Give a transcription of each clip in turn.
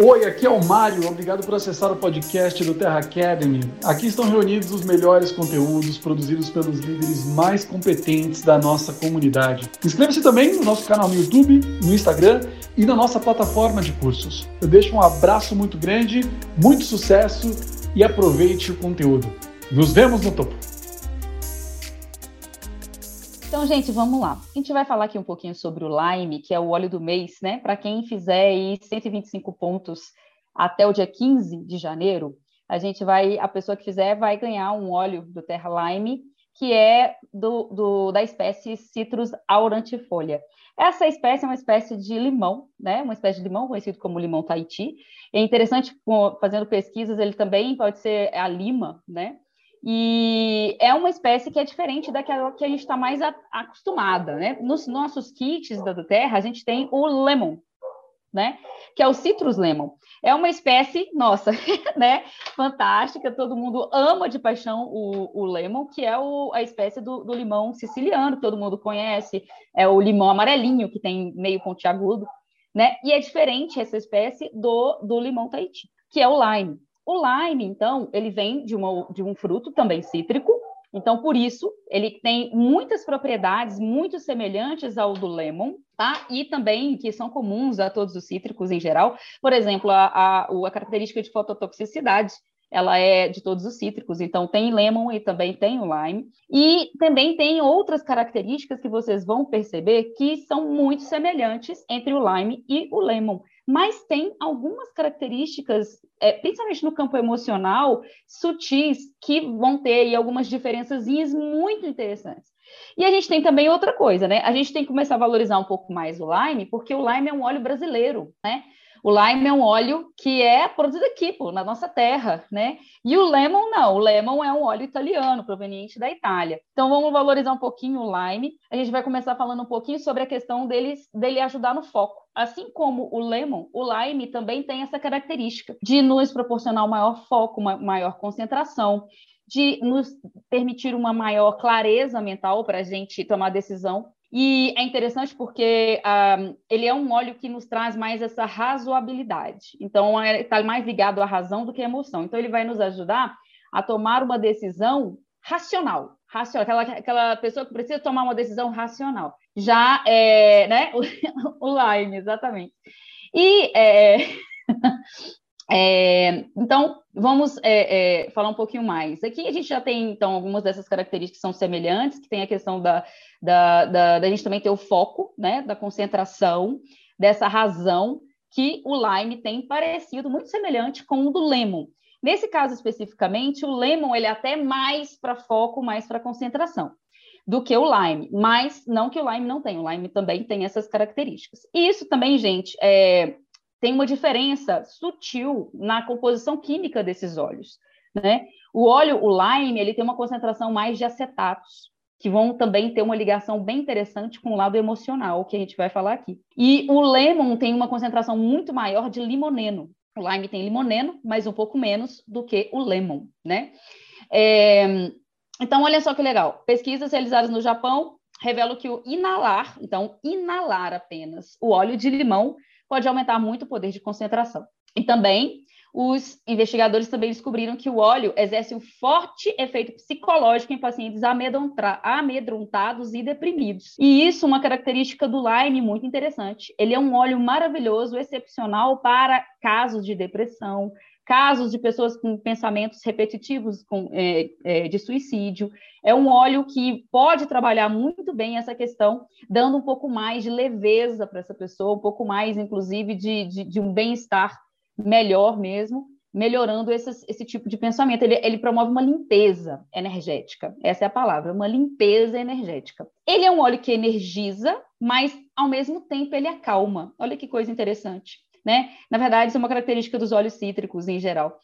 Oi, aqui é o Mário. Obrigado por acessar o podcast do Terra Academy. Aqui estão reunidos os melhores conteúdos produzidos pelos líderes mais competentes da nossa comunidade. Inscreva-se também no nosso canal no YouTube, no Instagram e na nossa plataforma de cursos. Eu deixo um abraço muito grande, muito sucesso e aproveite o conteúdo. Nos vemos no topo. Então, gente, vamos lá. A gente vai falar aqui um pouquinho sobre o Lime, que é o óleo do mês, né? Para quem fizer aí 125 pontos até o dia 15 de janeiro, a gente vai, a pessoa que fizer vai ganhar um óleo do Terra Lime, que é do, do da espécie Citrus aurantifolia. Essa espécie é uma espécie de limão, né? Uma espécie de limão conhecido como limão Tahiti. É interessante, fazendo pesquisas, ele também pode ser a lima, né? E é uma espécie que é diferente daquela que a gente está mais a, acostumada, né? Nos nossos kits da Terra, a gente tem o lemon, né? Que é o citrus lemon. É uma espécie, nossa, né? Fantástica, todo mundo ama de paixão o, o lemon, que é o, a espécie do, do limão siciliano, todo mundo conhece. É o limão amarelinho, que tem meio pontiagudo, né? E é diferente essa espécie do, do limão Tahiti, que é o lime. O lime, então, ele vem de, uma, de um fruto também cítrico, então, por isso, ele tem muitas propriedades muito semelhantes ao do lemon, tá? E também que são comuns a todos os cítricos em geral. Por exemplo, a, a, a característica de fototoxicidade, ela é de todos os cítricos, então tem lemon e também tem o lime. E também tem outras características que vocês vão perceber que são muito semelhantes entre o lime e o lemon mas tem algumas características, é, principalmente no campo emocional, sutis, que vão ter aí, algumas diferenças muito interessantes. E a gente tem também outra coisa, né? A gente tem que começar a valorizar um pouco mais o lime, porque o lime é um óleo brasileiro, né? O lime é um óleo que é produzido aqui, pô, na nossa terra, né? E o lemon não, o lemon é um óleo italiano, proveniente da Itália. Então vamos valorizar um pouquinho o lime. A gente vai começar falando um pouquinho sobre a questão deles, dele ajudar no foco. Assim como o lemon, o lime também tem essa característica de nos proporcionar um maior foco, uma maior concentração, de nos permitir uma maior clareza mental para a gente tomar decisão e é interessante porque uh, ele é um óleo que nos traz mais essa razoabilidade. Então, está mais ligado à razão do que à emoção. Então, ele vai nos ajudar a tomar uma decisão racional. racional aquela, aquela pessoa que precisa tomar uma decisão racional. Já é, né? O, Lime, exatamente. E é, É, então, vamos é, é, falar um pouquinho mais. Aqui a gente já tem, então, algumas dessas características que são semelhantes, que tem a questão da, da, da, da gente também ter o foco, né, da concentração, dessa razão que o Lime tem parecido, muito semelhante com o do Lemon. Nesse caso especificamente, o Lemon ele é até mais para foco, mais para concentração do que o Lime, mas não que o Lime não tenha, o Lime também tem essas características. E isso também, gente, é, tem uma diferença sutil na composição química desses óleos. Né? O óleo, o lime, ele tem uma concentração mais de acetatos, que vão também ter uma ligação bem interessante com o lado emocional, que a gente vai falar aqui. E o lemon tem uma concentração muito maior de limoneno. O lime tem limoneno, mas um pouco menos do que o lemon, né? É... Então, olha só que legal. Pesquisas realizadas no Japão revelam que o inalar, então, inalar apenas o óleo de limão pode aumentar muito o poder de concentração. E também os investigadores também descobriram que o óleo exerce um forte efeito psicológico em pacientes amedrontados e deprimidos. E isso é uma característica do Lyme muito interessante. Ele é um óleo maravilhoso, excepcional para casos de depressão, casos de pessoas com pensamentos repetitivos com, é, é, de suicídio. É um óleo que pode trabalhar muito bem essa questão, dando um pouco mais de leveza para essa pessoa, um pouco mais, inclusive, de, de, de um bem-estar melhor mesmo, melhorando esses, esse tipo de pensamento. Ele, ele promove uma limpeza energética, essa é a palavra, uma limpeza energética. Ele é um óleo que energiza, mas, ao mesmo tempo, ele acalma. Olha que coisa interessante né? Na verdade, isso é uma característica dos óleos cítricos em geral.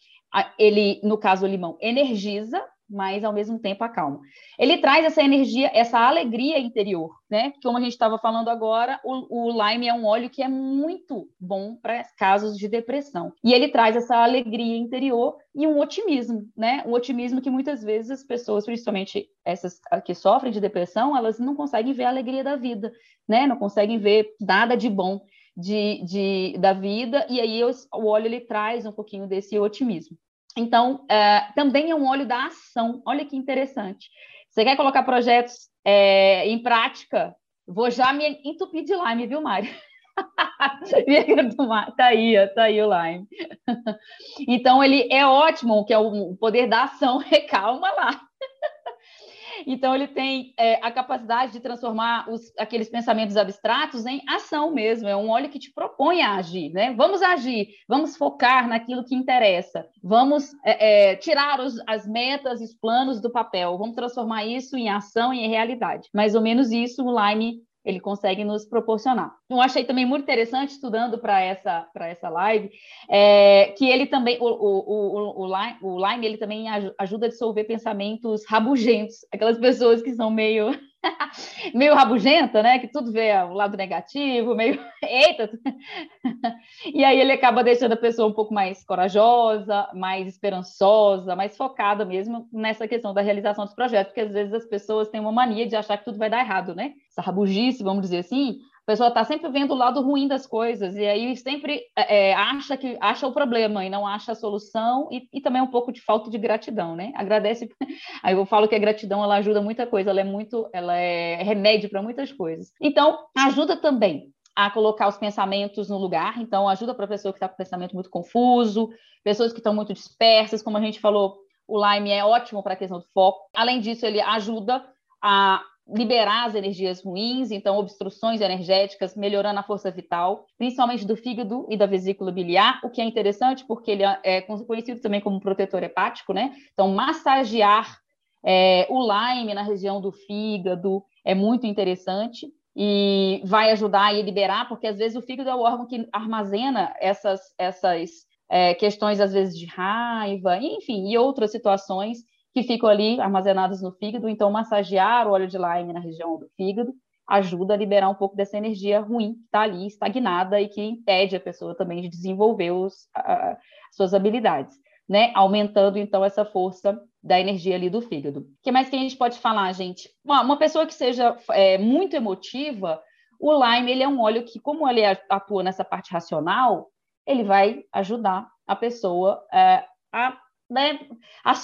Ele, no caso, o limão energiza, mas ao mesmo tempo acalma. Ele traz essa energia, essa alegria interior, né? Como a gente estava falando agora, o, o, lime é um óleo que é muito bom para casos de depressão. E ele traz essa alegria interior e um otimismo, né? Um otimismo que muitas vezes as pessoas, principalmente essas que sofrem de depressão, elas não conseguem ver a alegria da vida, né? Não conseguem ver nada de bom. De, de, da vida, e aí o óleo ele traz um pouquinho desse otimismo. Então, é, também é um óleo da ação. Olha que interessante. Você quer colocar projetos é, em prática? Vou já me entupir de lime, viu, Mário? tá aí, tá aí o Lime. Então, ele é ótimo, que é o poder da ação, recalma lá. Então, ele tem é, a capacidade de transformar os, aqueles pensamentos abstratos em ação mesmo. É um óleo que te propõe a agir, né? Vamos agir, vamos focar naquilo que interessa, vamos é, é, tirar os, as metas e os planos do papel, vamos transformar isso em ação e em realidade. Mais ou menos isso o Lime ele consegue nos proporcionar. Eu achei também muito interessante, estudando para essa, essa live, é, que ele também, o, o, o, o, Lime, o ele também ajuda a dissolver pensamentos rabugentos, aquelas pessoas que são meio meio rabugenta, né? Que tudo vê o lado negativo, meio eita. e aí ele acaba deixando a pessoa um pouco mais corajosa, mais esperançosa, mais focada mesmo nessa questão da realização dos projetos, porque às vezes as pessoas têm uma mania de achar que tudo vai dar errado, né? Essa rabugice, vamos dizer assim, a pessoa está sempre vendo o lado ruim das coisas e aí sempre é, é, acha que acha o problema e não acha a solução e, e, também um pouco de falta de gratidão, né? Agradece. Aí eu falo que a gratidão ela ajuda muita coisa, ela é muito, ela é remédio para muitas coisas. Então ajuda também a colocar os pensamentos no lugar. Então ajuda para a pessoa que está com pensamento muito confuso, pessoas que estão muito dispersas, como a gente falou. O Lime é ótimo para a questão do foco. Além disso, ele ajuda a liberar as energias ruins, então obstruções energéticas, melhorando a força vital, principalmente do fígado e da vesícula biliar, o que é interessante porque ele é conhecido também como protetor hepático, né? Então, massagear é, o Lyme na região do fígado é muito interessante e vai ajudar a liberar, porque às vezes o fígado é o órgão que armazena essas, essas é, questões, às vezes, de raiva, enfim, e outras situações que ficam ali armazenadas no fígado. Então, massagear o óleo de lime na região do fígado ajuda a liberar um pouco dessa energia ruim que está ali estagnada e que impede a pessoa também de desenvolver os, as suas habilidades, né? Aumentando então essa força da energia ali do fígado. O que mais que a gente pode falar, gente? Uma, uma pessoa que seja é, muito emotiva, o lime ele é um óleo que, como ele atua nessa parte racional, ele vai ajudar a pessoa é, a né,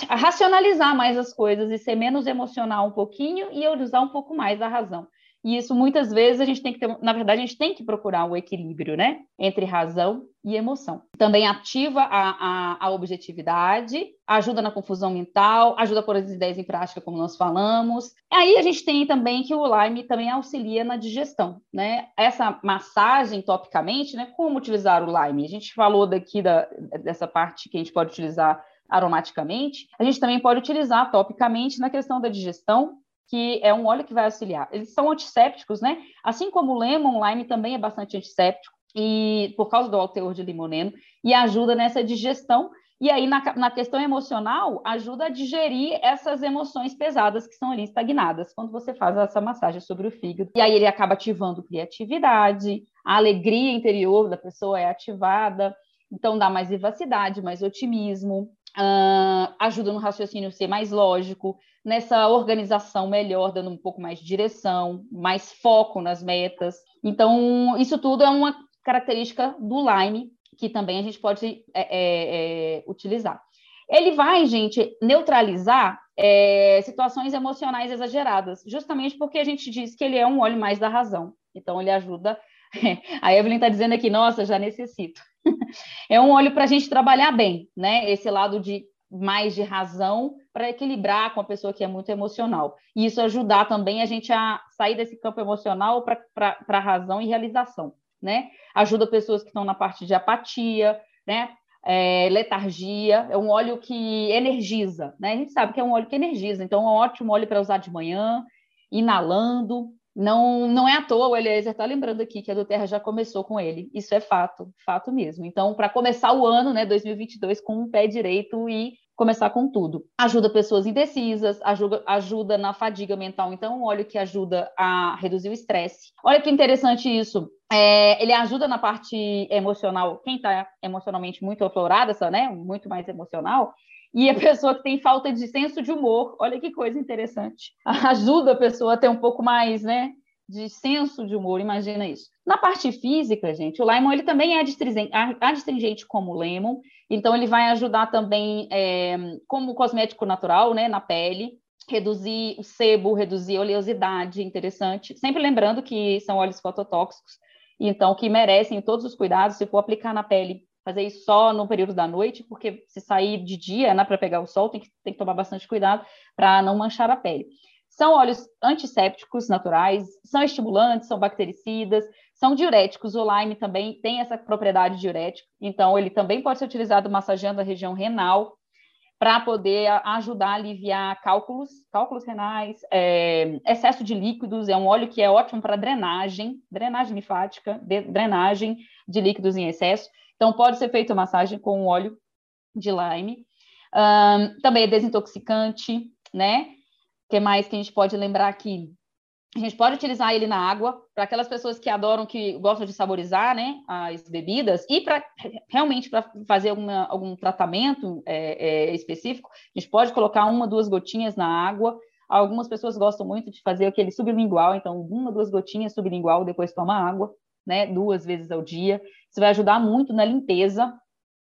racionalizar mais as coisas e ser menos emocional um pouquinho e usar um pouco mais a razão. E isso muitas vezes a gente tem que ter, na verdade, a gente tem que procurar o equilíbrio, né? Entre razão e emoção. Também ativa a, a, a, objetividade, ajuda na confusão mental, ajuda a pôr as ideias em prática, como nós falamos. Aí a gente tem também que o Lyme também auxilia na digestão, né? Essa massagem topicamente, né? Como utilizar o Lyme? A gente falou daqui da, dessa parte que a gente pode utilizar aromaticamente, a gente também pode utilizar topicamente na questão da digestão, que é um óleo que vai auxiliar. Eles são antissépticos, né? Assim como o lemon lime também é bastante antisséptico, e por causa do alto teor de limoneno, e ajuda nessa digestão. E aí, na, na questão emocional, ajuda a digerir essas emoções pesadas que estão ali estagnadas, quando você faz essa massagem sobre o fígado. E aí ele acaba ativando criatividade, a alegria interior da pessoa é ativada, então dá mais vivacidade, mais otimismo, uh, ajuda no raciocínio ser mais lógico, nessa organização melhor, dando um pouco mais de direção, mais foco nas metas. Então, isso tudo é uma característica do Lime, que também a gente pode é, é, é, utilizar. Ele vai, gente, neutralizar é, situações emocionais exageradas, justamente porque a gente diz que ele é um óleo mais da razão. Então, ele ajuda. A Evelyn está dizendo aqui, nossa, já necessito é um óleo para a gente trabalhar bem, né? Esse lado de mais de razão para equilibrar com a pessoa que é muito emocional. E isso ajudar também a gente a sair desse campo emocional para razão e realização, né? Ajuda pessoas que estão na parte de apatia, né? É, letargia, é um óleo que energiza, né? A gente sabe que é um óleo que energiza, então é um ótimo óleo para usar de manhã, inalando, não, não é à toa, o Eliezer está lembrando aqui que a do Terra já começou com ele. Isso é fato, fato mesmo. Então, para começar o ano, né, 2022, com um pé direito e começar com tudo. Ajuda pessoas indecisas, ajuda, ajuda na fadiga mental. Então, óleo que ajuda a reduzir o estresse. Olha que interessante isso. É, ele ajuda na parte emocional. Quem está emocionalmente muito aflorada, né, muito mais emocional, e a pessoa que tem falta de senso de humor, olha que coisa interessante. Ajuda a pessoa a ter um pouco mais, né, de senso de humor, imagina isso. Na parte física, gente, o lemon ele também é adstringente como o lemon, então ele vai ajudar também é, como cosmético natural, né, na pele, reduzir o sebo, reduzir a oleosidade, interessante. Sempre lembrando que são óleos fototóxicos, então que merecem todos os cuidados. Se for aplicar na pele, fazer isso só no período da noite, porque se sair de dia, né, para pegar o sol, tem que, tem que tomar bastante cuidado para não manchar a pele. São óleos antissépticos naturais, são estimulantes, são bactericidas, são diuréticos. O lime também tem essa propriedade diurética, então ele também pode ser utilizado massageando a região renal para poder ajudar a aliviar cálculos, cálculos renais, é, excesso de líquidos. É um óleo que é ótimo para drenagem, drenagem linfática, drenagem de líquidos em excesso. Então, pode ser feita massagem com óleo de lime. Um, também é desintoxicante, né? que mais que a gente pode lembrar aqui? A gente pode utilizar ele na água para aquelas pessoas que adoram, que gostam de saborizar, né, as bebidas e para realmente para fazer alguma, algum tratamento é, é, específico, a gente pode colocar uma, duas gotinhas na água. Algumas pessoas gostam muito de fazer aquele sublingual, então uma, duas gotinhas sublingual, depois toma água, né, duas vezes ao dia. Isso vai ajudar muito na limpeza,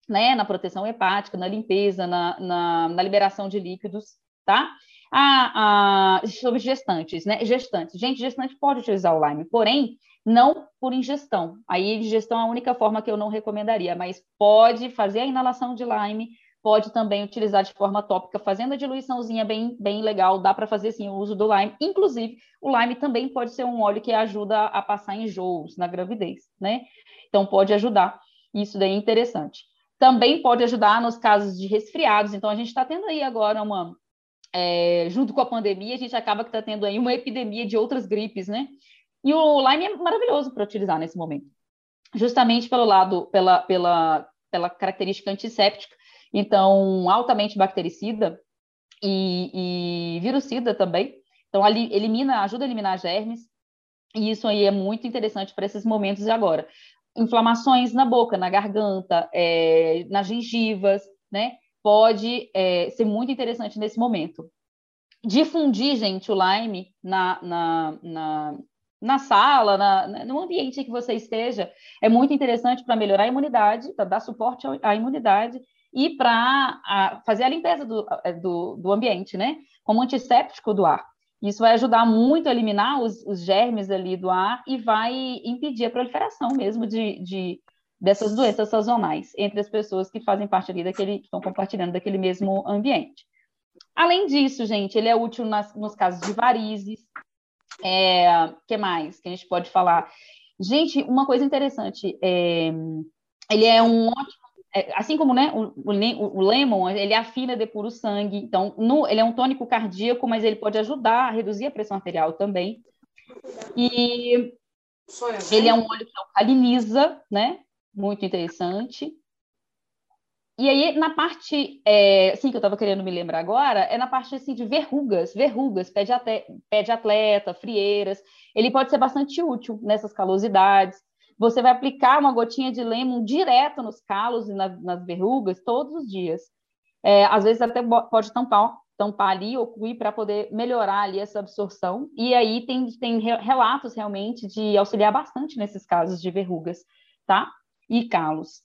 né, na proteção hepática, na limpeza, na, na, na liberação de líquidos, tá? Ah, sobre gestantes, né? Gestantes. Gente, gestante pode utilizar o Lyme, porém, não por ingestão. Aí, digestão é a única forma que eu não recomendaria, mas pode fazer a inalação de Lyme, pode também utilizar de forma tópica, fazendo a diluiçãozinha bem, bem legal, dá para fazer sim o uso do Lyme. Inclusive, o Lyme também pode ser um óleo que ajuda a passar enjoos na gravidez, né? Então, pode ajudar. Isso daí é interessante. Também pode ajudar nos casos de resfriados. Então, a gente está tendo aí agora uma, é, junto com a pandemia, a gente acaba que está tendo aí uma epidemia de outras gripes, né? E o Lyme é maravilhoso para utilizar nesse momento, justamente pelo lado, pela, pela, pela característica antisséptica, então altamente bactericida e, e virucida também. Então, ali elimina, ajuda a eliminar germes, e isso aí é muito interessante para esses momentos de agora. Inflamações na boca, na garganta, é, nas gengivas, né? pode é, ser muito interessante nesse momento. Difundir, gente, o Lyme na, na, na, na sala, na, no ambiente que você esteja, é muito interessante para melhorar a imunidade, para dar suporte à imunidade e para fazer a limpeza do, do, do, ambiente, né? Como antisséptico do ar. Isso vai ajudar muito a eliminar os, os germes ali do ar e vai impedir a proliferação mesmo de, de dessas doenças sazonais entre as pessoas que fazem parte ali daquele, que estão compartilhando daquele mesmo ambiente. Além disso, gente, ele é útil nas, nos casos de varizes. É, que mais que a gente pode falar? Gente, uma coisa interessante, é, ele é um ótimo, é, assim como né, o, o, o, lemon, ele afina, depura o sangue, então no, ele é um tônico cardíaco, mas ele pode ajudar a reduzir a pressão arterial também. E ele é um óleo que alcaliniza, né? muito interessante. E aí, na parte, é, assim, que eu estava querendo me lembrar agora, é na parte, assim, de verrugas, verrugas, pé de, pé de atleta, frieiras. Ele pode ser bastante útil nessas calosidades. Você vai aplicar uma gotinha de lemon direto nos calos e na, nas verrugas todos os dias. É, às vezes até pode tampar, tampar ali ou para poder melhorar ali essa absorção. E aí tem, tem relatos realmente de auxiliar bastante nesses casos de verrugas, tá? e calos.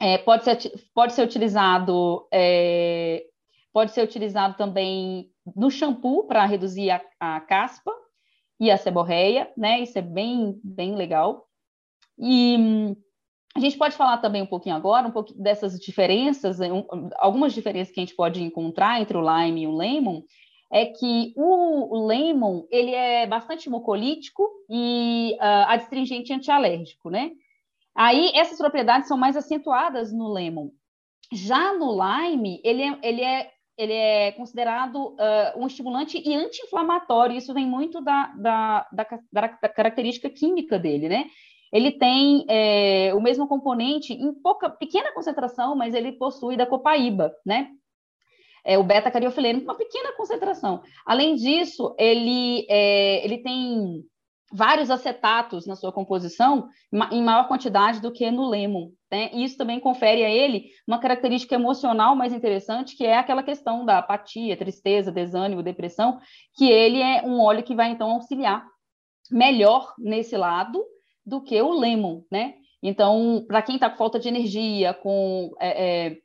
É, pode, ser, pode ser utilizado é, pode ser utilizado também no shampoo para reduzir a, a, caspa e a seborreia, né? Isso é bem, bem legal. E hum, a gente pode falar também um pouquinho agora, um pouquinho dessas diferenças, um, algumas diferenças que a gente pode encontrar entre o lime e o lemon, é que o, o lemon ele é bastante mucolítico e uh, adstringente antialérgico, né? Aí essas propriedades são mais acentuadas no lemon. Já no lime, ele é, ele é, ele é considerado uh, um estimulante e anti-inflamatório. Isso vem muito da, da, da, da, característica química dele, né? Ele tem é, o mesmo componente em pouca, pequena concentração, mas ele possui da copaíba, né? É o beta-cariofileno, uma pequena concentração. Além disso, ele, é, ele tem vários acetatos na sua composição em maior quantidade do que no lemon. Né? E isso também confere a ele uma característica emocional mais interessante, que é aquela questão da apatia, tristeza, desânimo, depressão, que ele é um óleo que vai então auxiliar melhor nesse lado do que o lemon, né? Então, para quem está com falta de energia, com, é, é,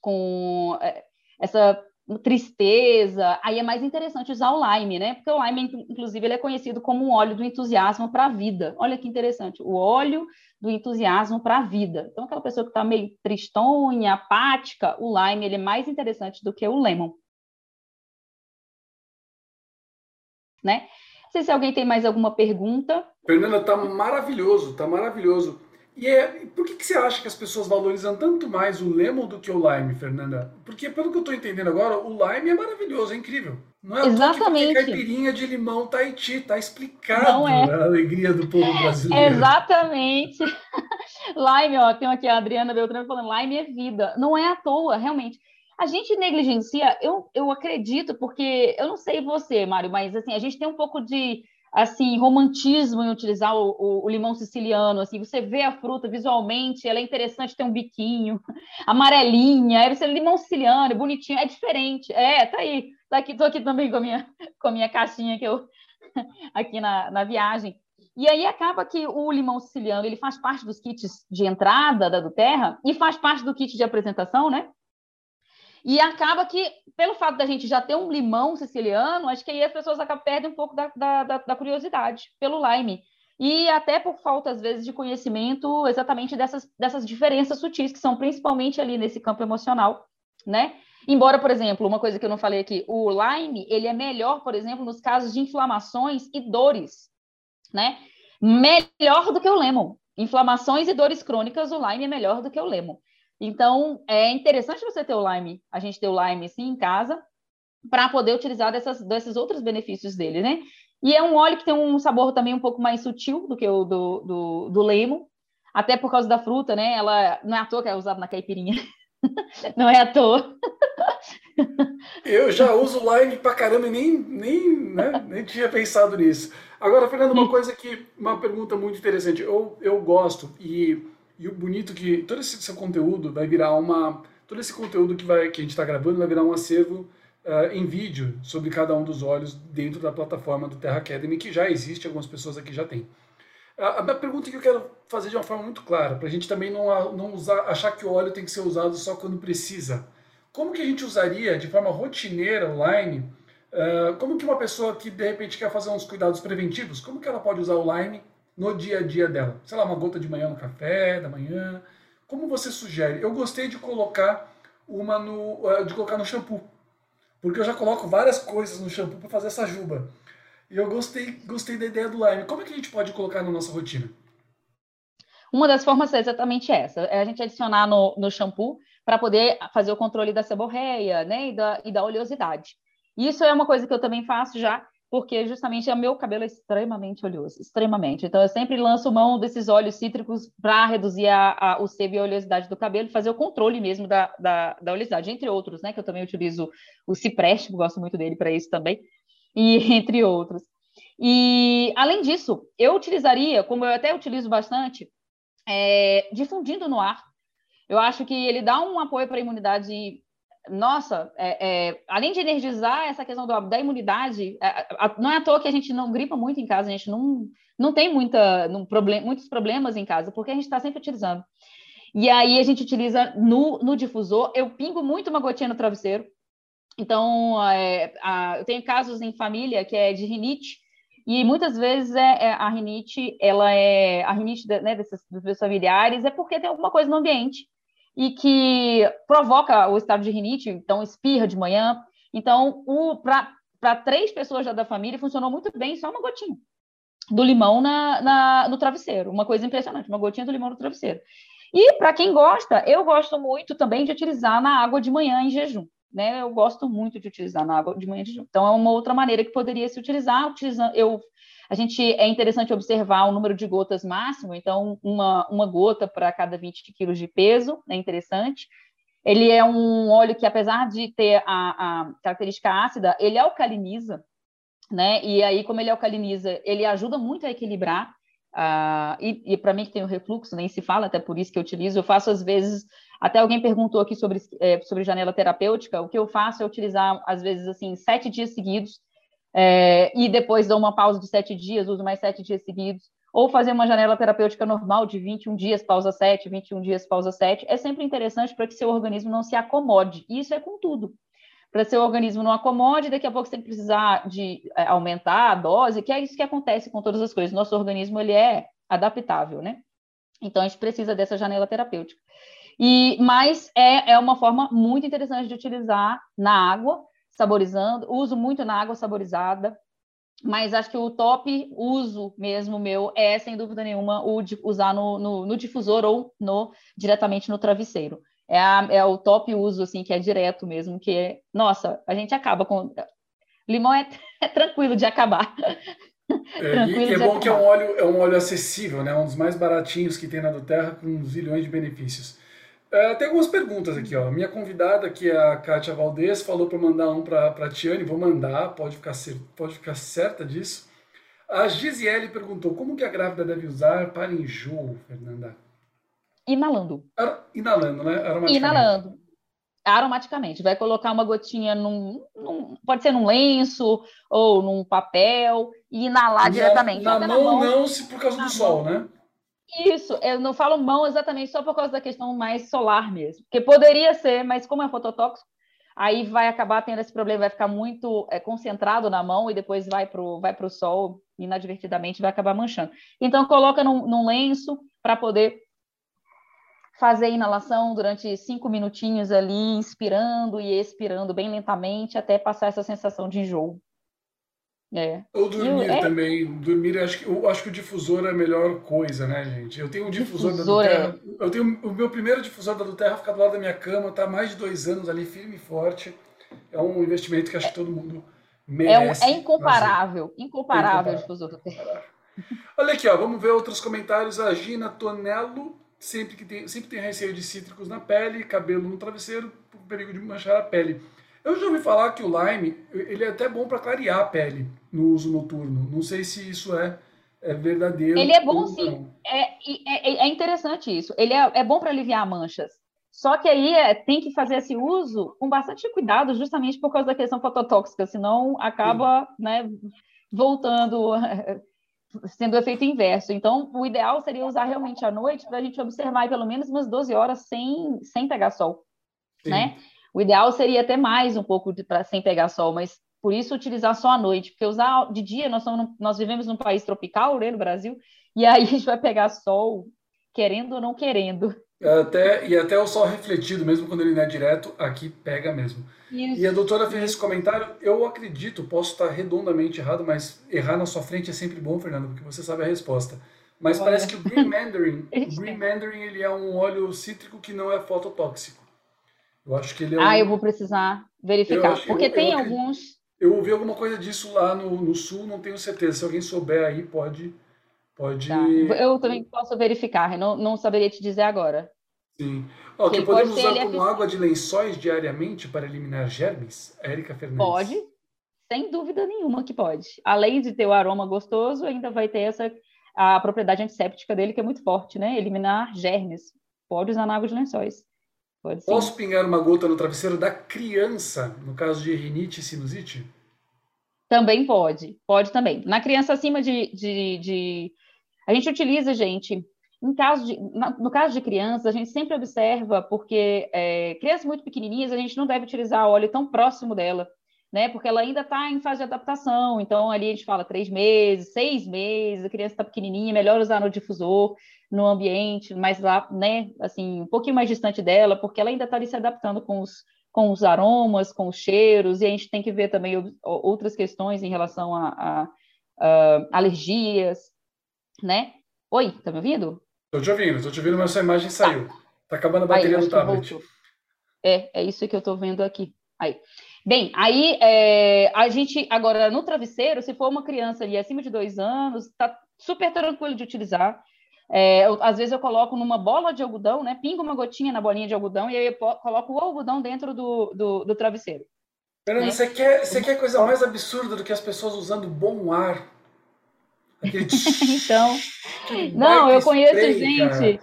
com é, essa tristeza, aí é mais interessante usar o lime, né? Porque o lime, inclusive, ele é conhecido como um óleo do entusiasmo para a vida. Olha que interessante, o óleo do entusiasmo para a vida. Então, aquela pessoa que está meio tristonha, apática, o lime ele é mais interessante do que o lemon. Né? Não sei se alguém tem mais alguma pergunta. Fernanda, tá maravilhoso, tá maravilhoso. E é, por que, que você acha que as pessoas valorizam tanto mais o lemon do que o lime, Fernanda? Porque, pelo que eu estou entendendo agora, o lime é maravilhoso, é incrível. Não é Exatamente. Que caipirinha de limão Tahiti, tá explicado é. a alegria do povo brasileiro. Exatamente. lime, ó, tem aqui a Adriana Beltrano falando, lime é vida. Não é à toa, realmente. A gente negligencia, eu, eu acredito, porque eu não sei você, Mário, mas assim, a gente tem um pouco de assim romantismo em utilizar o, o, o, limão siciliano assim você vê a fruta visualmente ela é interessante tem um biquinho amarelinha você limão siciliano é bonitinho é diferente é tá aí tá aqui tô aqui também com a minha com a minha caixinha que eu aqui na, na viagem. E aí acaba que o limão siciliano ele faz parte dos kits de entrada da do Terra e faz parte do kit de apresentação né e acaba que, pelo fato da gente já ter um limão siciliano, acho que aí as pessoas acabam perdendo um pouco da, da, da curiosidade pelo lime. E até por falta, às vezes, de conhecimento exatamente dessas, dessas diferenças sutis, que são principalmente ali nesse campo emocional, né? Embora, por exemplo, uma coisa que eu não falei aqui, o Lyme, ele é melhor, por exemplo, nos casos de inflamações e dores, né? Melhor do que o Lemon. Inflamações e dores crônicas, o Lyme é melhor do que o Lemon. Então, é interessante você ter o Lime, a gente ter o Lime sim em casa, para poder utilizar dessas, desses outros benefícios dele, né? E é um óleo que tem um sabor também um pouco mais sutil do que o do, do, do lemon, até por causa da fruta, né? Ela não é à toa que é usada na caipirinha. não é à toa. Eu já uso lime pra caramba e nem, nem, né, nem tinha pensado nisso. Agora, Fernando, uma coisa que. Uma pergunta muito interessante. Eu, eu gosto e e o bonito é que todo esse seu conteúdo vai virar uma. Todo esse conteúdo que, vai, que a gente está gravando vai virar um acervo uh, em vídeo sobre cada um dos olhos dentro da plataforma do Terra Academy, que já existe, algumas pessoas aqui já têm. A, minha pergunta que eu quero fazer de uma forma muito clara, para a gente também não, não usar, achar que o óleo tem que ser usado só quando precisa. Como que a gente usaria de forma rotineira online? Uh, como que uma pessoa que de repente quer fazer uns cuidados preventivos, como que ela pode usar o Line no dia a dia dela? Sei lá, uma gota de manhã no café, da manhã. Como você sugere? Eu gostei de colocar uma no, eh, de colocar no shampoo, porque eu já coloco várias coisas no shampoo para fazer essa juba. E eu gostei, gostei da ideia do lime. Como é que a gente pode colocar na nossa rotina? Uma das formas é exatamente essa: é a gente adicionar no, no shampoo para poder fazer o controle da seborreia né, e, da, e da oleosidade. Isso é uma coisa que eu também faço já porque justamente o meu cabelo é extremamente oleoso, extremamente. Então eu sempre lanço mão desses óleos cítricos para reduzir a, a, o sebo e a oleosidade do cabelo, fazer o controle mesmo da, da, da, oleosidade, entre outros, né? Que eu também utilizo o cipreste, gosto muito dele para isso também, e entre outros. E além disso, eu utilizaria, como eu até utilizo bastante, é, difundindo no ar. Eu acho que ele dá um apoio para a imunidade nossa, é, é, além de energizar essa questão do, da imunidade, é, a, não é à toa que a gente não gripa muito em casa, a gente não, não tem muita, não, problem, muitos problemas em casa, porque a gente está sempre utilizando. E aí a gente utiliza no, no difusor, eu pingo muito uma gotinha no travesseiro. Então, é, a, eu tenho casos em família que é de rinite, e muitas vezes é, é a rinite, ela é a rinite né, dos familiares, é porque tem alguma coisa no ambiente e que provoca o estado de rinite, então espirra de manhã. Então, para três pessoas da família, funcionou muito bem só uma gotinha do limão na, na, no travesseiro. Uma coisa impressionante, uma gotinha do limão no travesseiro. E para quem gosta, eu gosto muito também de utilizar na água de manhã em jejum. Né? Eu gosto muito de utilizar na água de manhã em jejum. Então, é uma outra maneira que poderia se utilizar. Utilizando, eu a gente é interessante observar o número de gotas máximo, então uma, uma gota para cada 20 quilos de peso, é interessante. Ele é um óleo que, apesar de ter a, a característica ácida, ele alcaliniza, né? E aí, como ele alcaliniza, ele ajuda muito a equilibrar. Uh, e, e para mim que tem o refluxo, nem se fala, até por isso que eu utilizo. Eu faço às vezes, até alguém perguntou aqui sobre, é, sobre janela terapêutica. O que eu faço é utilizar às vezes assim sete dias seguidos é, e depois dou uma pausa de sete dias, uso mais sete dias seguidos, ou fazer uma janela terapêutica normal de 21 dias, pausa 7, 21 dias, pausa 7, é sempre interessante para que seu organismo não se acomode. E isso é com tudo. Para seu organismo não acomode, daqui a pouco você precisar de é, aumentar a dose, que é isso que acontece com todas as coisas. Nosso organismo ele é adaptável, né? Então a gente precisa dessa janela terapêutica. E mas é, é uma forma muito interessante de utilizar na água, saborizando. Uso muito na água saborizada mas acho que o top uso mesmo meu é, sem dúvida nenhuma, o de usar no, no, no difusor ou no diretamente no travesseiro. É, a, é o top uso, assim, que é direto mesmo, que é, nossa, a gente acaba com... Limão é, é tranquilo de acabar. É, e é bom acabar. que é um óleo, é um óleo acessível, né? Um dos mais baratinhos que tem na do Terra, com zilhões de benefícios. É, tem algumas perguntas aqui, ó. Minha convidada, que é a Kátia Valdez, falou para mandar um para a Tiane. Vou mandar, pode ficar, pode ficar certa disso. A Gisele perguntou: como que a grávida deve usar para enjoo, Fernanda? Inalando. Ar, inalando, né? Aromaticamente. Inalando. Aromaticamente. Vai colocar uma gotinha num, num, Pode ser num lenço ou num papel e inalar na, diretamente. Na mão, na mão, não, se por causa do mão. sol, né? Isso, eu não falo mão exatamente só por causa da questão mais solar mesmo, porque poderia ser, mas como é fototóxico, aí vai acabar tendo esse problema, vai ficar muito é, concentrado na mão e depois vai para o vai pro sol, inadvertidamente vai acabar manchando. Então, coloca num, num lenço para poder fazer a inalação durante cinco minutinhos ali, inspirando e expirando bem lentamente até passar essa sensação de enjoo. É. Ou dormir é... também. Dormir, acho que, eu acho que o difusor é a melhor coisa, né, gente? Eu tenho um difusor, difusor da Duterra. É... Eu tenho o meu primeiro difusor da Duterra fica do lado da minha cama, tá há mais de dois anos ali, firme e forte. É um investimento que acho que todo mundo merece. É, um, é incomparável, incomparável, o difusor da Duterra. Olha aqui, ó, vamos ver outros comentários. A Gina Tonello sempre que tem, sempre tem receio de cítricos na pele, cabelo no travesseiro, por perigo de manchar a pele. Eu já ouvi falar que o lime ele é até bom para clarear a pele no uso noturno. Não sei se isso é, é verdadeiro. Ele é bom sim. É, é, é, interessante isso. Ele é, é bom para aliviar manchas. Só que aí é, tem que fazer esse uso com bastante cuidado, justamente por causa da questão fototóxica, senão acaba né, voltando, sendo efeito inverso. Então, o ideal seria usar realmente à noite para a gente observar pelo menos umas 12 horas sem, sem pegar sol. Sim. Né? O ideal seria até mais um pouco para sem pegar sol, mas por isso utilizar só à noite, porque usar de dia nós, somos, nós vivemos num país tropical, né, no Brasil, e aí a gente vai pegar sol querendo ou não querendo. Até, e até o sol refletido, mesmo quando ele não é direto, aqui pega mesmo. Isso. E a doutora fez esse comentário, eu acredito, posso estar redondamente errado, mas errar na sua frente é sempre bom, Fernando, porque você sabe a resposta. Mas Olha. parece que o Green Mandarin, o Green Mandarin ele é um óleo cítrico que não é fototóxico. Eu acho que ele é. Um... Ah, eu vou precisar verificar. Porque eu, tem eu, alguns. Eu ouvi alguma coisa disso lá no, no sul, não tenho certeza. Se alguém souber aí, pode. pode... Tá. Eu também posso verificar, não, não saberia te dizer agora. Sim. Ó, que podemos usar como água de lençóis diariamente para eliminar germes? Érica Fernandes. Pode, sem dúvida nenhuma que pode. Além de ter o aroma gostoso, ainda vai ter essa a propriedade antisséptica dele, que é muito forte, né? Eliminar germes. Pode usar na água de lençóis. Pode sim. Posso pingar uma gota no travesseiro da criança, no caso de rinite e sinusite? Também pode, pode também. Na criança acima de, de, de... A gente utiliza, gente, em caso de, no caso de crianças, a gente sempre observa, porque é, crianças muito pequenininhas, a gente não deve utilizar óleo tão próximo dela, né? Porque ela ainda está em fase de adaptação. Então, ali a gente fala três meses, seis meses, a criança está pequenininha, melhor usar no difusor no ambiente, mais lá, né, assim, um pouquinho mais distante dela, porque ela ainda está se adaptando com os, com os aromas, com os cheiros, e a gente tem que ver também outras questões em relação a, a, a alergias, né? Oi, tá me ouvindo? Estou te ouvindo, estou te ouvindo, mas sua imagem saiu. Tá, tá acabando a bateria aí, do tablet. É, é isso que eu estou vendo aqui. Aí. Bem, aí é, a gente agora no travesseiro, se for uma criança ali acima de dois anos, está super tranquilo de utilizar. É, eu, às vezes eu coloco numa bola de algodão, né? Pingo uma gotinha na bolinha de algodão e aí eu coloco o algodão dentro do, do, do travesseiro. Fernando, né? você, quer, você quer coisa mais absurda do que as pessoas usando bom ar? Aquele... então, não, eu conheço spray, gente.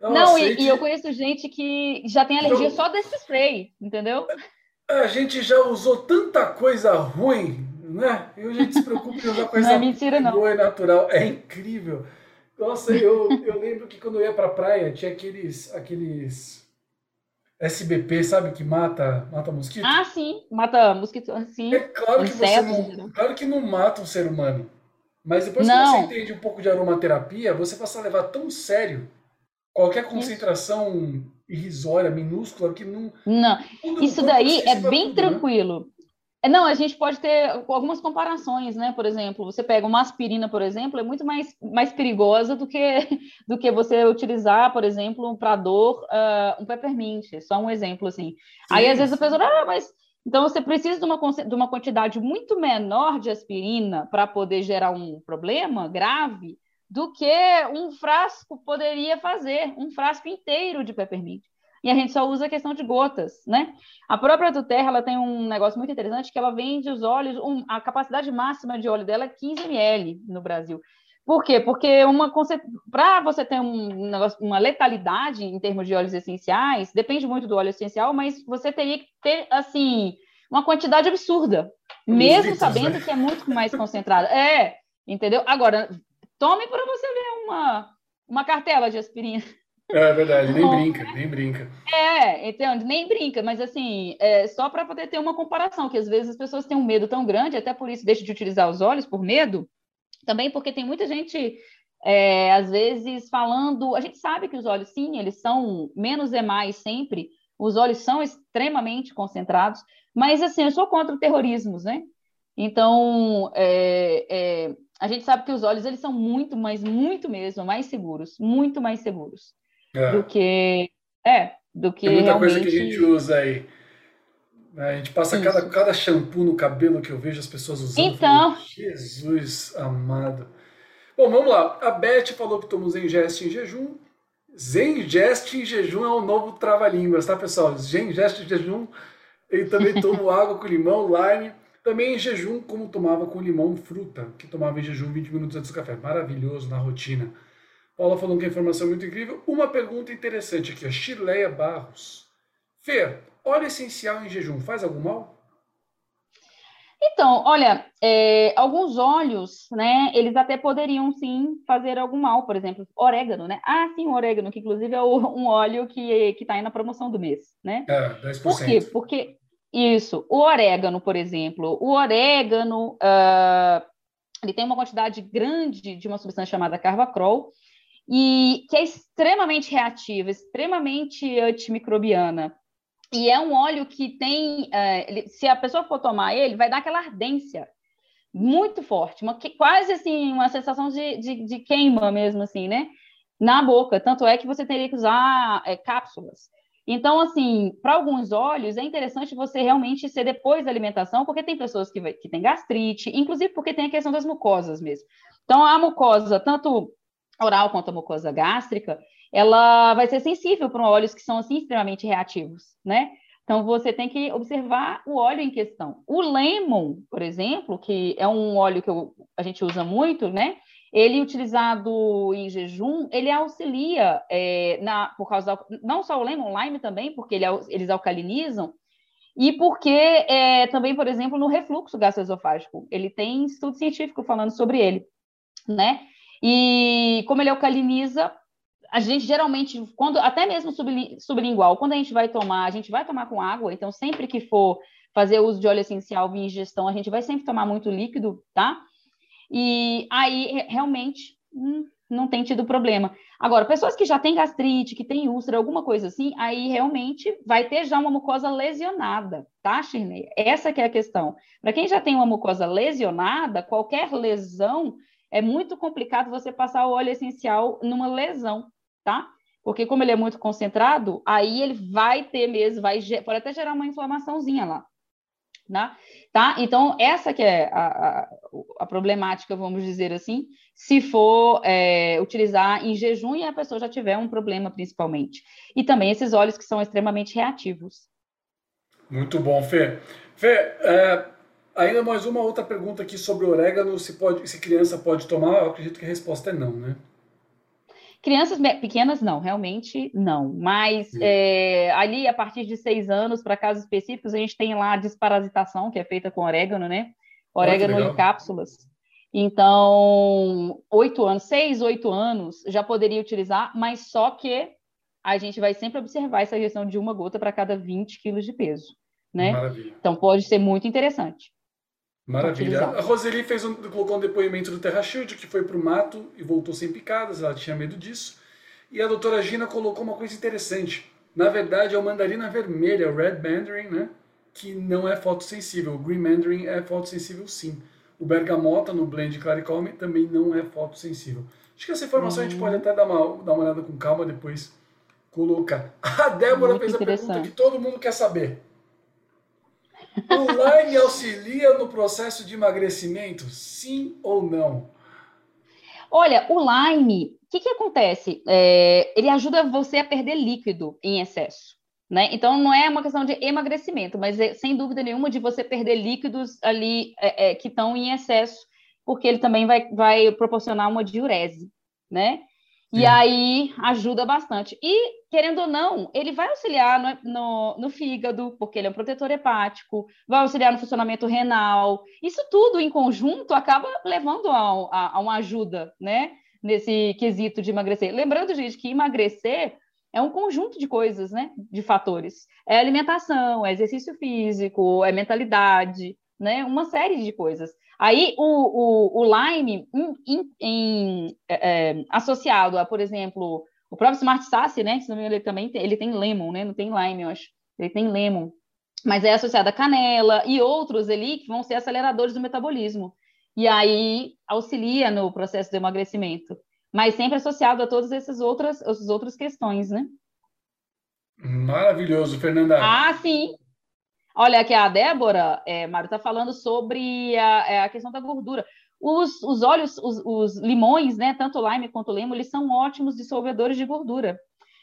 Nossa, não, e, eu conheço gente que já tem alergia então, só desse spray, entendeu? A gente já usou tanta coisa ruim né? E a gente se preocupa em usar coisa não é mentira, não. boa e natural. É incrível. Nossa, eu, eu lembro que quando eu ia pra praia, tinha aqueles, aqueles SBP, sabe, que mata, mata mosquito? Ah, sim, mata mosquito, sim. É claro que você não, claro que não mata um ser humano. Mas depois não. que você entende um pouco de aromaterapia, você passa a levar tão sério qualquer concentração irrisória, minúscula, que não. Não, isso daí é bem tudo, né? tranquilo. Né? Não, a gente pode ter algumas comparações, né? Por exemplo, você pega uma aspirina, por exemplo, é muito mais, mais perigosa do que, do que você utilizar, por exemplo, para dor, uh, um peppermint. Só um exemplo, assim. Sim, Aí, às vezes, a pessoa, ah, mas então, você precisa de uma, de uma quantidade muito menor de aspirina para poder gerar um problema grave do que um frasco poderia fazer, um frasco inteiro de peppermint. E a gente só usa a questão de gotas, né? A própria do Terra, ela tem um negócio muito interessante que ela vende os óleos, um, a capacidade máxima de óleo dela é 15 ml no Brasil. Por quê? Porque uma para você ter um negócio, uma letalidade em termos de óleos essenciais, depende muito do óleo essencial, mas você teria que ter assim uma quantidade absurda, mesmo litros, sabendo né? que é muito mais concentrada. É, entendeu? Agora, tome para você ver uma uma cartela de aspirina. É verdade, nem brinca, nem brinca. É, então, nem brinca, mas assim, é só para poder ter uma comparação, que às vezes as pessoas têm um medo tão grande, até por isso deixam de utilizar os olhos por medo, também porque tem muita gente, é, às vezes, falando. A gente sabe que os olhos, sim, eles são menos é mais sempre, os olhos são extremamente concentrados, mas assim, eu sou contra o terrorismo, né? Então, é, é, a gente sabe que os olhos eles são muito, mas muito mesmo, mais seguros, muito mais seguros é. do que é, do que Tem muita realmente... coisa que a gente usa aí. Né? A gente passa cada, cada shampoo no cabelo que eu vejo as pessoas usando. Então. Jesus amado. Bom, vamos lá. A Beth falou que toma Zengest em jejum. Zengest em jejum é o novo trava-línguas, tá, pessoal? Zengest em jejum. E também tomo água com limão, lime. Também em jejum, como tomava com limão fruta, que tomava em jejum 20 minutos antes do café. Maravilhoso na rotina. Paula falou que a informação é muito incrível. Uma pergunta interessante aqui, a Chileia Barros. Fê, óleo essencial em jejum faz algum mal? Então, olha, é, alguns óleos, né, eles até poderiam sim fazer algum mal, por exemplo, orégano, né? Ah, sim, o orégano, que inclusive é o, um óleo que está aí na promoção do mês, né? É, 10%. Por quê? Porque, isso, o orégano, por exemplo, o orégano, uh, ele tem uma quantidade grande de uma substância chamada carvacrol, e que é extremamente reativa, extremamente antimicrobiana. E é um óleo que tem, uh, se a pessoa for tomar ele, vai dar aquela ardência muito forte, uma, quase assim, uma sensação de, de, de, queima mesmo, assim, né? Na boca. Tanto é que você teria que usar é, cápsulas. Então, assim, para alguns óleos, é interessante você realmente ser depois da alimentação, porque tem pessoas que, que têm gastrite, inclusive porque tem a questão das mucosas mesmo. Então, a mucosa, tanto oral quanto a mucosa gástrica, ela vai ser sensível para óleos que são assim extremamente reativos, né? Então você tem que observar o óleo em questão. O lemon, por exemplo, que é um óleo que eu, a gente usa muito, né? Ele utilizado em jejum, ele auxilia é, na por causa da, não só o lemon, lime também, porque ele, eles alcalinizam e porque é, também, por exemplo, no refluxo gastroesofágico, ele tem estudo científico falando sobre ele, né? E como ele alcaliniza, a gente geralmente, quando até mesmo sublingual, quando a gente vai tomar, a gente vai tomar com água, então sempre que for fazer uso de óleo essencial via ingestão, a gente vai sempre tomar muito líquido, tá? E aí realmente hum, não tem tido problema. Agora, pessoas que já têm gastrite, que têm úlcera, alguma coisa assim, aí realmente vai ter já uma mucosa lesionada, tá, Shirley? Essa que é a questão. Para quem já tem uma mucosa lesionada, qualquer lesão é muito complicado você passar o óleo essencial numa lesão, tá? Porque como ele é muito concentrado, aí ele vai ter mesmo, vai pode até gerar uma inflamaçãozinha lá, né? tá? Então essa que é a, a, a problemática, vamos dizer assim, se for é, utilizar em jejum e a pessoa já tiver um problema, principalmente. E também esses óleos que são extremamente reativos. Muito bom, Fê. Fê, é, ainda mais uma outra pergunta aqui sobre orégano, se, pode, se criança pode tomar, eu acredito que a resposta é não, né? Crianças pequenas, não, realmente não. Mas é, ali, a partir de seis anos, para casos específicos, a gente tem lá a desparasitação, que é feita com orégano, né? orégano em cápsulas. Então, oito anos, seis, oito anos, já poderia utilizar, mas só que a gente vai sempre observar essa questão de uma gota para cada 20 quilos de peso, né? Maravilha. Então, pode ser muito interessante. Maravilha. A Roseli fez um, colocou um depoimento do Terra Shield, que foi para o mato e voltou sem picadas, ela tinha medo disso. E a doutora Gina colocou uma coisa interessante. Na verdade, é o mandarina vermelha, o Red Mandarin, né? Que não é fotossensível. O Green Mandarin é fotossensível sim. O bergamota no blend Claricome também não é fotossensível. Acho que essa informação a gente pode até dar uma, dar uma olhada com calma depois colocar. A Débora Muito fez a pergunta que todo mundo quer saber. O Lime auxilia no processo de emagrecimento? Sim ou não? Olha, o Lime, o que, que acontece? É, ele ajuda você a perder líquido em excesso. Né? Então, não é uma questão de emagrecimento, mas é, sem dúvida nenhuma de você perder líquidos ali é, é, que estão em excesso, porque ele também vai, vai proporcionar uma diurese, né? E aí ajuda bastante. E, querendo ou não, ele vai auxiliar no, no, no, fígado, porque ele é um protetor hepático, vai auxiliar no funcionamento renal. Isso tudo em conjunto acaba levando a, a, a uma ajuda, né? Nesse quesito de emagrecer. Lembrando, gente, que emagrecer é um conjunto de coisas, né? De fatores. É alimentação, é exercício físico, é mentalidade, né? Uma série de coisas. Aí o, o, o Lime, em, em, em, é, é, associado a, por exemplo, o próprio Smart Sassy, né? Que se ele também tem, ele tem lemon, né? Não tem lime, eu acho. Ele tem lemon. Mas é associado a canela e outros ali que vão ser aceleradores do metabolismo. E aí auxilia no processo de emagrecimento. Mas sempre associado a todas essas outras, essas outras questões, né? Maravilhoso, Fernanda. Ah, sim. Olha, aqui a Débora, é, Mário, está falando sobre a, é, a, questão da gordura. Os, os óleos, os, os, limões, né, tanto lime quanto lemo, eles são ótimos dissolvedores de gordura.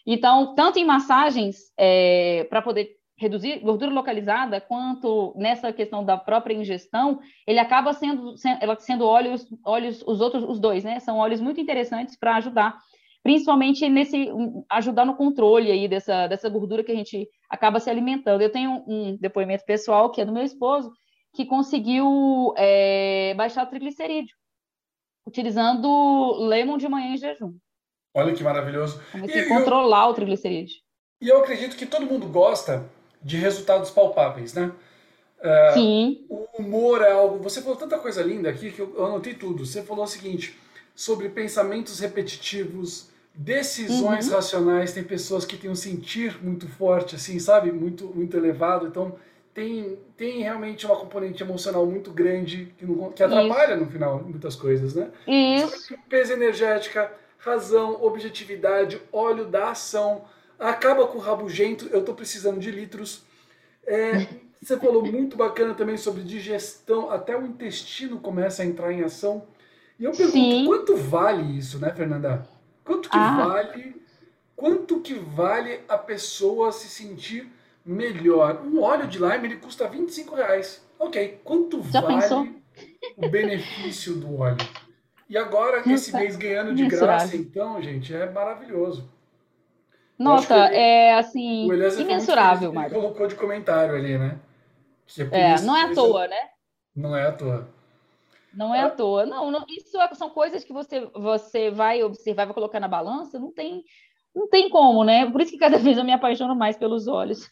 Então, tanto em massagens, é, para poder reduzir gordura localizada, quanto nessa questão da própria ingestão, ele acaba sendo, sendo óleos, óleos, os outros, os dois, né, são óleos muito interessantes para ajudar principalmente nesse ajudar no controle aí dessa, dessa gordura que a gente acaba se alimentando. Eu tenho um depoimento pessoal que é do meu esposo, que conseguiu é, baixar o triglicerídeo, utilizando lemon de manhã em jejum. Olha que maravilhoso. e, controlar eu, o triglicerídeo. E eu acredito que todo mundo gosta de resultados palpáveis, né? Uh, Sim. O humor é algo. Você falou tanta coisa linda aqui que eu anotei tudo. Você falou o seguinte sobre pensamentos repetitivos, decisões uhum. racionais. Tem pessoas que têm um sentir muito forte, assim, sabe? Muito, muito elevado. Então, tem, tem realmente uma componente emocional muito grande que, não, que atrapalha Isso. no final muitas coisas, né? Isso. Peso energética, razão, objetividade, óleo da ação. Acaba com o rabugento, eu estou precisando de litros. É, você falou muito bacana também sobre digestão, até o intestino começa a entrar em ação. E eu pergunto, Sim. quanto vale isso, né, Fernanda? Quanto que ah. vale? Quanto que vale a pessoa se sentir melhor? Um óleo de lime ele custa 25 reais. Ok, quanto Já vale pensou? o benefício do óleo? E agora, esse mês ganhando de graça, então, gente, é maravilhoso. Nossa, é assim, imensurável. Ele colocou de comentário ali, né? É, é não é à toa, né? Não é à toa. Não é à toa. Não, não, isso é, são coisas que você, você vai observar, vai colocar na balança, não tem, não tem como, né? Por isso que cada vez eu me apaixono mais pelos olhos.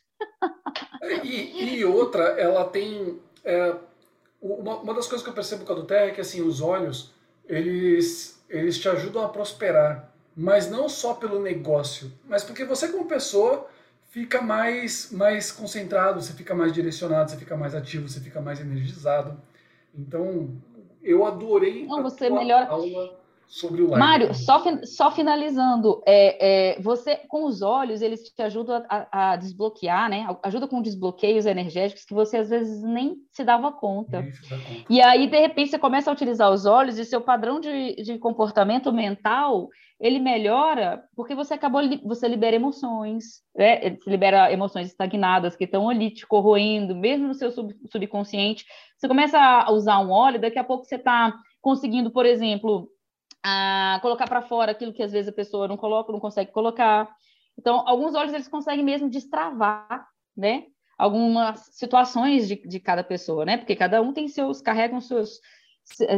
E, e outra, ela tem. É, uma, uma das coisas que eu percebo com a do Terra é que assim, os olhos, eles, eles te ajudam a prosperar. Mas não só pelo negócio, mas porque você, como pessoa, fica mais, mais concentrado, você fica mais direcionado, você fica mais ativo, você fica mais energizado. Então, eu adorei Não, você melhora... aula sobre o Mário, só, só finalizando, é, é, você com os olhos eles te ajudam a, a, desbloquear, né? Ajuda com desbloqueios energéticos que você às vezes nem se dava conta. Se conta. E aí de repente você começa a utilizar os olhos e seu padrão de, de comportamento mental ele melhora porque você acabou você libera emoções, né? Você libera emoções estagnadas que estão ali te corroendo, mesmo no seu sub, subconsciente. Você começa a usar um óleo, daqui a pouco você está conseguindo, por exemplo, a colocar para fora aquilo que às vezes a pessoa não coloca, não consegue colocar. Então, alguns óleos eles conseguem mesmo destravar, né? algumas situações de, de cada pessoa, né? Porque cada um tem seus, carregam seus,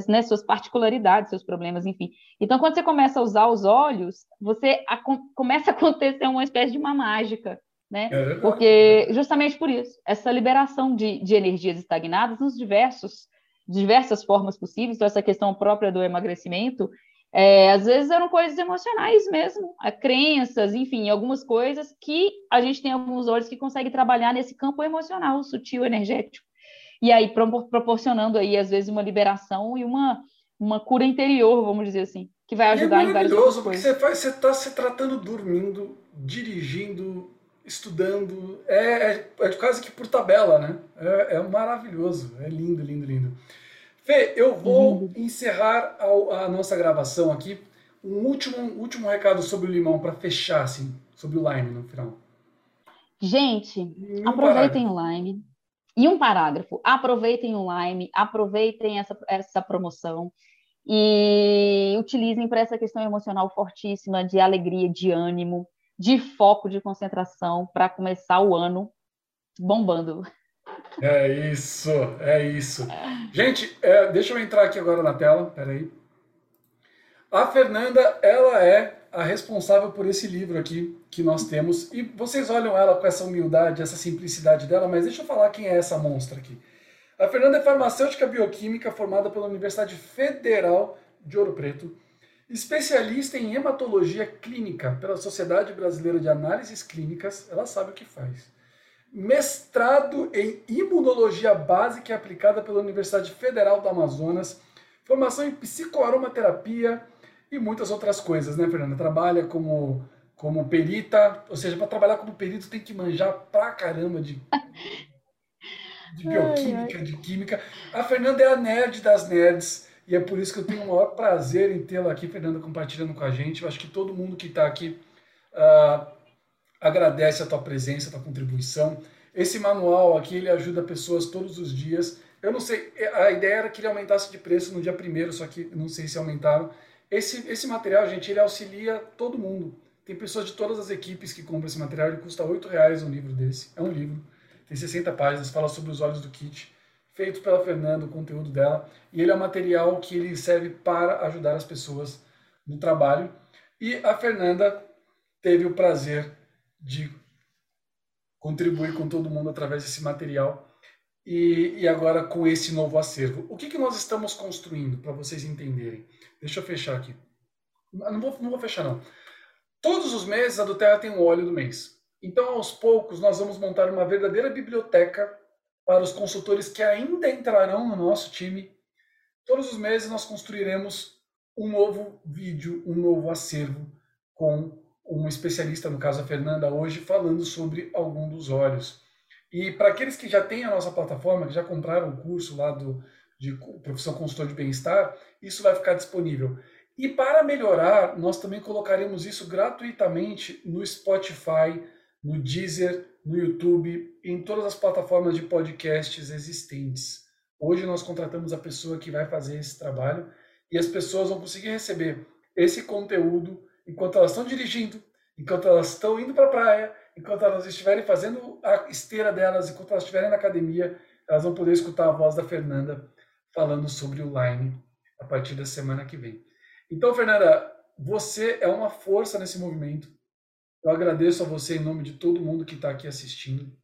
né, suas particularidades, seus problemas, enfim. Então, quando você começa a usar os olhos, você a, começa a acontecer uma espécie de uma mágica, né? É Porque justamente por isso, essa liberação de, de energias estagnadas nos diversos diversas formas possíveis, então essa questão própria do emagrecimento, é, às vezes eram coisas emocionais mesmo, crenças, enfim, algumas coisas que a gente tem alguns olhos que conseguem trabalhar nesse campo emocional, sutil, energético. E aí proporcionando aí, às vezes, uma liberação e uma, uma cura interior, vamos dizer assim, que vai ajudar é em várias coisas. Porque você está se tratando dormindo, dirigindo, estudando, é, é, é, quase que por tabela, né? É, é maravilhoso, é lindo, lindo, lindo. Fê, eu vou uhum. encerrar a, a, nossa gravação aqui. Um último, último recado sobre o limão para fechar, assim, sobre o Lime no final. Gente, um aproveitem parágrafo. o Lime. E um parágrafo. Aproveitem o Lime, aproveitem essa, essa promoção e utilizem para essa questão emocional fortíssima de alegria, de ânimo, de foco, de concentração para começar o ano bombando. É isso, é isso. Gente, é, deixa eu entrar aqui agora na tela, peraí. A Fernanda, ela é a responsável por esse livro aqui que nós temos. E vocês olham ela com essa humildade, essa simplicidade dela, mas deixa eu falar quem é essa monstra aqui. A Fernanda é farmacêutica bioquímica formada pela Universidade Federal de Ouro Preto, especialista em hematologia clínica pela Sociedade Brasileira de Análises Clínicas, ela sabe o que faz mestrado em imunologia básica e aplicada pela Universidade Federal do Amazonas, formação em psicoaromaterapia e muitas outras coisas, né, Fernanda? Trabalha como, como perita, ou seja, para trabalhar como perito tem que manjar pra caramba de, de bioquímica, ai, ai. de química. A Fernanda é a nerd das nerds. E é por isso que eu tenho o maior prazer em tê-la aqui, Fernanda, compartilhando com a gente. Eu acho que todo mundo que está aqui uh, agradece a tua presença, a tua contribuição. Esse manual aqui, ele ajuda pessoas todos os dias. Eu não sei, a ideia era que ele aumentasse de preço no dia primeiro, só que não sei se aumentaram. Esse, esse material, gente, ele auxilia todo mundo. Tem pessoas de todas as equipes que compram esse material, ele custa R$ reais um livro desse. É um livro, tem 60 páginas, fala sobre os olhos do kit, feito pela Fernanda, o conteúdo dela. E ele é um material que ele serve para ajudar as pessoas no trabalho. E a Fernanda teve o prazer de contribuir com todo mundo através desse material e, e agora com esse novo acervo. O que, que nós estamos construindo, para vocês entenderem? Deixa eu fechar aqui. Não vou, não vou fechar, não. Todos os meses a do Terra tem um óleo do mês. Então, aos poucos, nós vamos montar uma verdadeira biblioteca para os consultores que ainda entrarão no nosso time. Todos os meses nós construiremos um novo vídeo, um novo acervo com um especialista, no caso a Fernanda, hoje, falando sobre algum dos olhos. E para aqueles que já têm a nossa plataforma, que já compraram o curso lá do, de profissão consultor de bem-estar, isso vai ficar disponível. E para melhorar, nós também colocaremos isso gratuitamente no Spotify, no Deezer, no YouTube, em todas as plataformas de podcasts existentes. Hoje nós contratamos a pessoa que vai fazer esse trabalho e as pessoas vão conseguir receber esse conteúdo enquanto elas estão dirigindo, enquanto elas estão indo para a praia, enquanto elas estiverem fazendo a esteira delas, enquanto elas estiverem na academia, elas vão poder escutar a voz da Fernanda falando sobre o Line a partir da semana que vem. Então, Fernanda, você é uma força nesse movimento. Eu agradeço a você em nome de todo mundo que está aqui assistindo.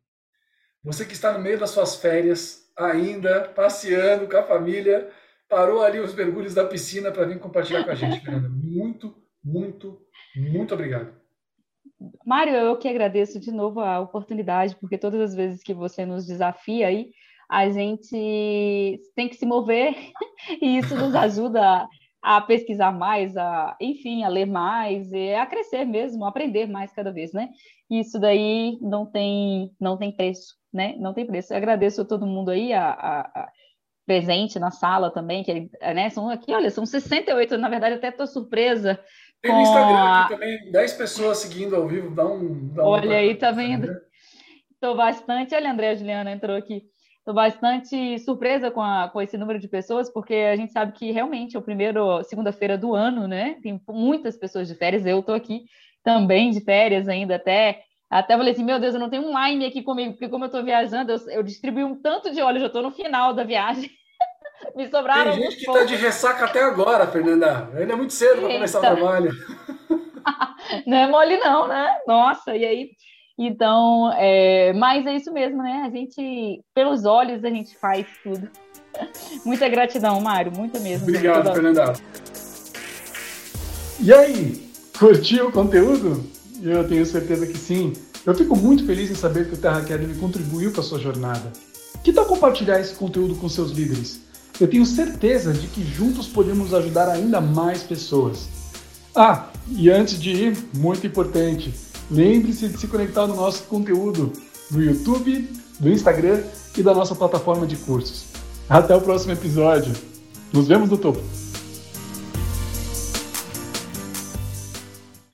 Você que está no meio das suas férias, ainda passeando com a família, parou ali os mergulhos da piscina para vir compartilhar com a gente, Fernanda. Muito muito, muito obrigado. Mário, eu que agradeço de novo a oportunidade, porque todas as vezes que você nos desafia aí, a gente tem que se mover e isso nos ajuda a pesquisar mais, a, enfim, a ler mais, a crescer mesmo, a aprender mais cada vez, né? Isso daí não tem, não tem preço, né? Não tem preço. Eu agradeço a todo mundo aí, a, a, a presente na sala também, que né, são aqui, olha, são 68, na verdade até estou surpresa tem no Instagram aqui também, 10 pessoas seguindo ao vivo, dá um. Dá olha aí, tá vendo? Estou bastante. Olha, a Andréa Juliana entrou aqui. Estou bastante surpresa com, a, com esse número de pessoas, porque a gente sabe que realmente é o primeiro segunda-feira do ano, né? Tem muitas pessoas de férias, eu estou aqui também de férias ainda, até Até falei assim, meu Deus, eu não tenho um lime aqui comigo, porque como eu estou viajando, eu, eu distribuí um tanto de óleo, já estou no final da viagem. Me sobraram Tem gente que está de ressaca até agora, Fernanda. Ainda é muito cedo para começar o trabalho. não é mole não, né? Nossa, e aí... Então, é... mas é isso mesmo, né? A gente, pelos olhos, a gente faz tudo. Muita gratidão, Mário, muito mesmo. Obrigado, Fernanda. E aí, curtiu o conteúdo? Eu tenho certeza que sim. Eu fico muito feliz em saber que o Terra Academy contribuiu com a sua jornada. Que tal compartilhar esse conteúdo com seus líderes? Eu tenho certeza de que juntos podemos ajudar ainda mais pessoas. Ah, e antes de ir, muito importante, lembre-se de se conectar no nosso conteúdo no YouTube, do Instagram e da nossa plataforma de cursos. Até o próximo episódio. Nos vemos no topo.